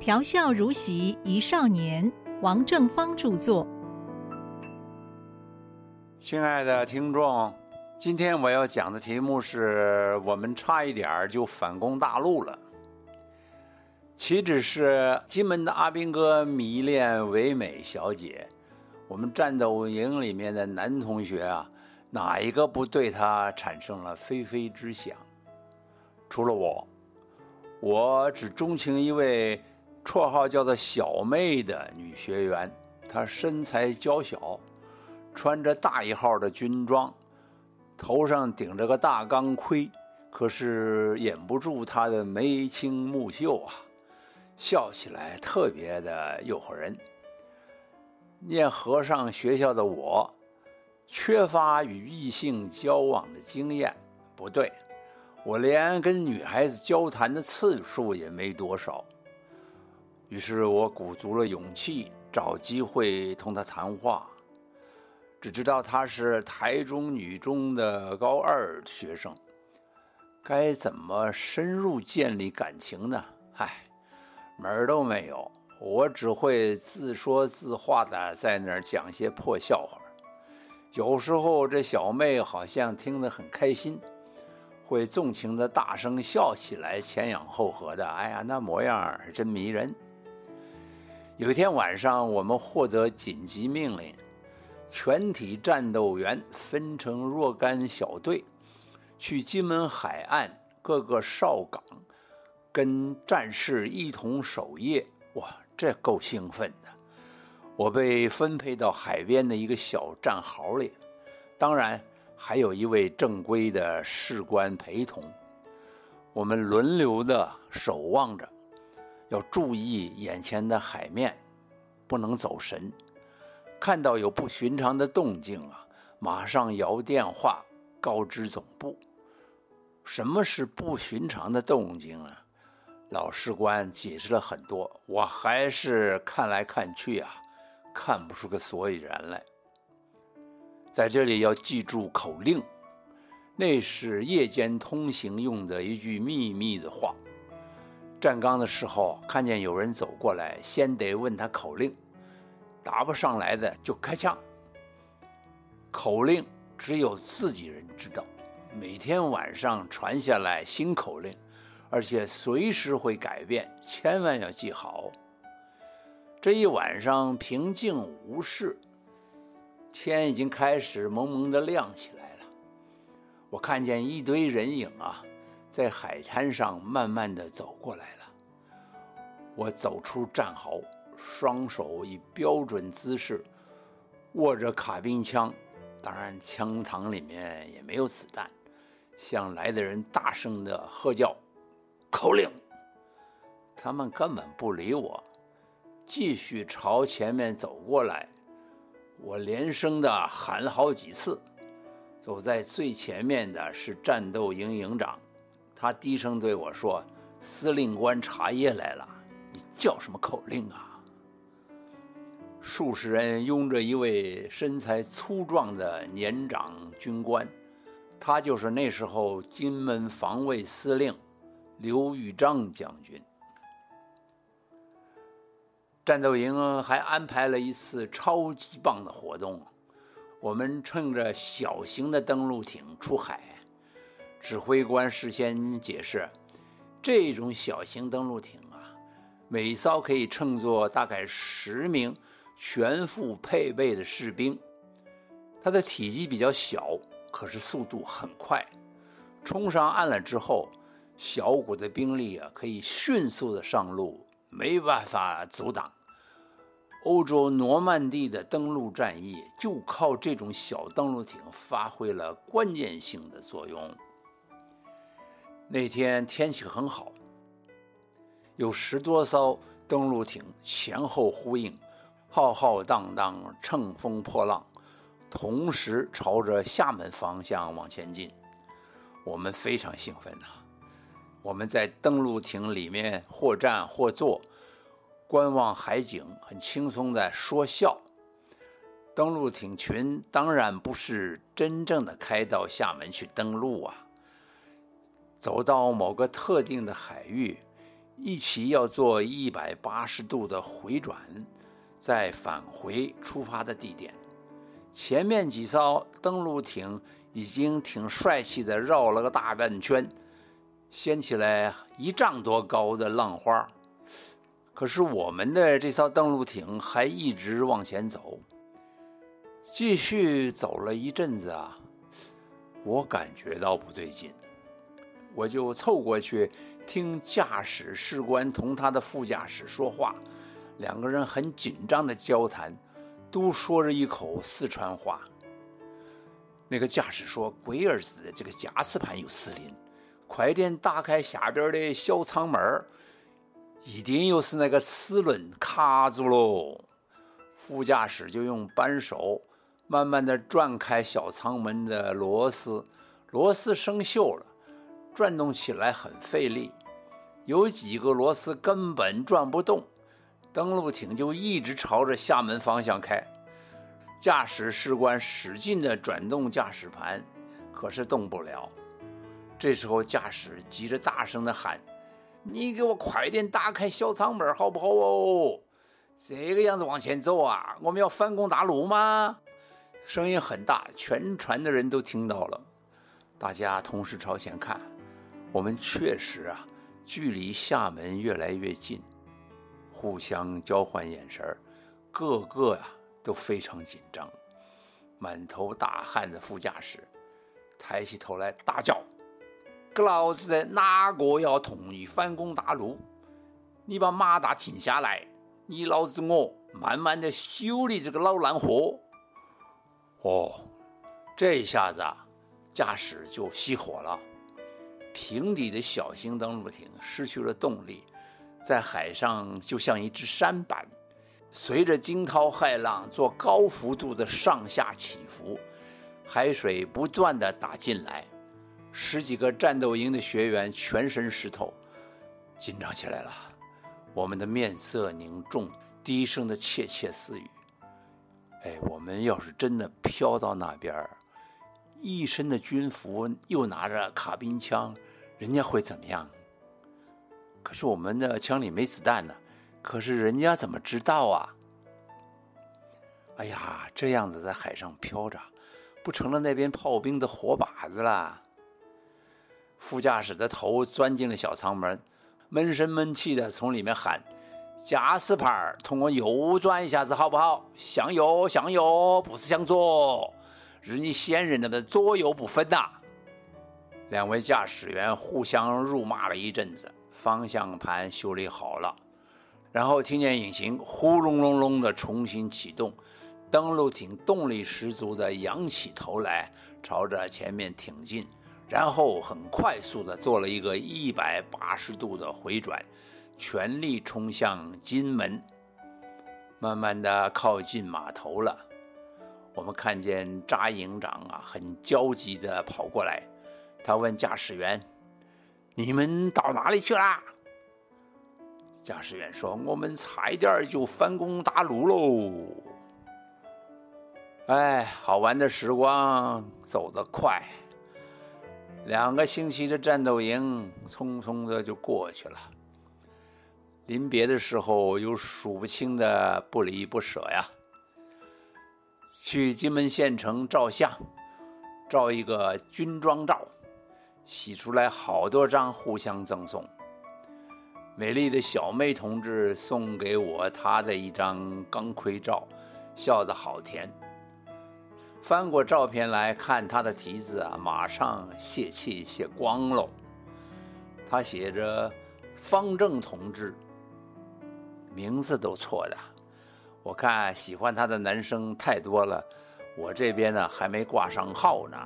调笑如席一少年，王正芳著作。亲爱的听众，今天我要讲的题目是我们差一点就反攻大陆了。岂止是金门的阿兵哥迷恋唯美小姐，我们战斗营里面的男同学啊，哪一个不对他产生了非非之想？除了我，我只钟情一位 绰号叫做“小妹”的女学员，她身材娇小，穿着大一号的军装，头上顶着个大钢盔，可是掩不住她的眉清目秀啊，笑起来特别的诱惑人。念和尚学校的我，缺乏与异性交往的经验，不对。我连跟女孩子交谈的次数也没多少，于是我鼓足了勇气找机会同她谈话。只知道她是台中女中的高二学生，该怎么深入建立感情呢？唉，门儿都没有。我只会自说自话的在那儿讲些破笑话，有时候这小妹好像听得很开心。会纵情的大声笑起来，前仰后合的，哎呀，那模样真迷人。有一天晚上，我们获得紧急命令，全体战斗员分成若干小队，去金门海岸各个哨岗，跟战士一同守夜。哇，这够兴奋的！我被分配到海边的一个小战壕里，当然。还有一位正规的士官陪同，我们轮流的守望着，要注意眼前的海面，不能走神。看到有不寻常的动静啊，马上摇电话告知总部。什么是不寻常的动静啊？老士官解释了很多，我还是看来看去啊，看不出个所以然来。在这里要记住口令，那是夜间通行用的一句秘密的话。站岗的时候，看见有人走过来，先得问他口令，答不上来的就开枪。口令只有自己人知道，每天晚上传下来新口令，而且随时会改变，千万要记好。这一晚上平静无事。天已经开始蒙蒙的亮起来了，我看见一堆人影啊，在海滩上慢慢的走过来了。我走出战壕，双手以标准姿势握着卡宾枪，当然枪膛里面也没有子弹，向来的人大声的喝叫口令。他们根本不理我，继续朝前面走过来。我连声的喊了好几次，走在最前面的是战斗营营长，他低声对我说：“司令官查夜来了，你叫什么口令啊？”数十人拥着一位身材粗壮的年长军官，他就是那时候金门防卫司令刘玉章将军。战斗营还安排了一次超级棒的活动，我们乘着小型的登陆艇出海。指挥官事先解释，这种小型登陆艇啊，每艘可以乘坐大概十名全副配备的士兵。它的体积比较小，可是速度很快。冲上岸了之后，小股的兵力啊，可以迅速的上路。没办法阻挡欧洲诺曼底的登陆战役，就靠这种小登陆艇发挥了关键性的作用。那天天气很好，有十多艘登陆艇前后呼应，浩浩荡荡，乘风破浪，同时朝着厦门方向往前进。我们非常兴奋呐。我们在登陆艇里面或站或坐，观望海景，很轻松的说笑。登陆艇群当然不是真正的开到厦门去登陆啊，走到某个特定的海域，一起要做一百八十度的回转，再返回出发的地点。前面几艘登陆艇已经挺帅气的绕了个大半圈，掀起来一丈多高的浪花。可是我们的这艘登陆艇还一直往前走，继续走了一阵子啊，我感觉到不对劲，我就凑过去听驾驶士官同他的副驾驶说话，两个人很紧张的交谈。都说着一口四川话。那个驾驶说：“龟儿子的这个驾驶盘有失灵，快点打开下边的小舱门一定又是那个齿轮卡住喽。”副驾驶就用扳手慢慢的转开小舱门的螺丝，螺丝生锈了，转动起来很费力，有几个螺丝根本转不动。登陆艇就一直朝着厦门方向开，驾驶士官使劲地转动驾驶盘，可是动不了。这时候驾驶急着大声地喊：“你给我快点打开小舱门，好不好哦？这个样子往前走啊，我们要反攻大陆吗？”声音很大，全船的人都听到了。大家同时朝前看，我们确实啊，距离厦门越来越近。互相交换眼神个个呀都非常紧张，满头大汗的副驾驶抬起头来大叫：“给老子的哪个要同意反攻大陆？你把马达停下来，你老子我慢慢的修理这个老烂货。”哦，这一下子啊，驾驶就熄火了，平底的小型登陆艇失去了动力。在海上就像一只舢板，随着惊涛骇浪做高幅度的上下起伏，海水不断的打进来，十几个战斗营的学员全身湿透，紧张起来了。我们的面色凝重，低声的窃窃私语：“哎，我们要是真的飘到那边儿，一身的军服，又拿着卡宾枪，人家会怎么样？”可是我们的枪里没子弹呢，可是人家怎么知道啊？哎呀，这样子在海上飘着，不成了那边炮兵的活靶子了。副驾驶的头钻进了小舱门，闷声闷气的从里面喊：“驾驶盘通过右转一下子好不好？向右，向右，不是向左，日你先人的左右不分呐！”两位驾驶员互相辱骂了一阵子。方向盘修理好了，然后听见引擎呼隆隆隆的重新启动，登陆艇动力十足的仰起头来，朝着前面挺进，然后很快速的做了一个一百八十度的回转，全力冲向金门，慢慢的靠近码头了。我们看见扎营长啊，很焦急的跑过来，他问驾驶员。你们到哪里去啦？驾驶员说：“我们差一点就反攻大陆喽。”哎，好玩的时光走得快，两个星期的战斗营匆匆的就过去了。临别的时候，有数不清的不离不舍呀。去金门县城照相，照一个军装照。洗出来好多张，互相赠送。美丽的小妹同志送给我她的一张钢盔照，笑得好甜。翻过照片来看，她的题字啊，马上泄气泄光喽。他写着“方正同志”，名字都错的。我看喜欢他的男生太多了，我这边呢还没挂上号呢。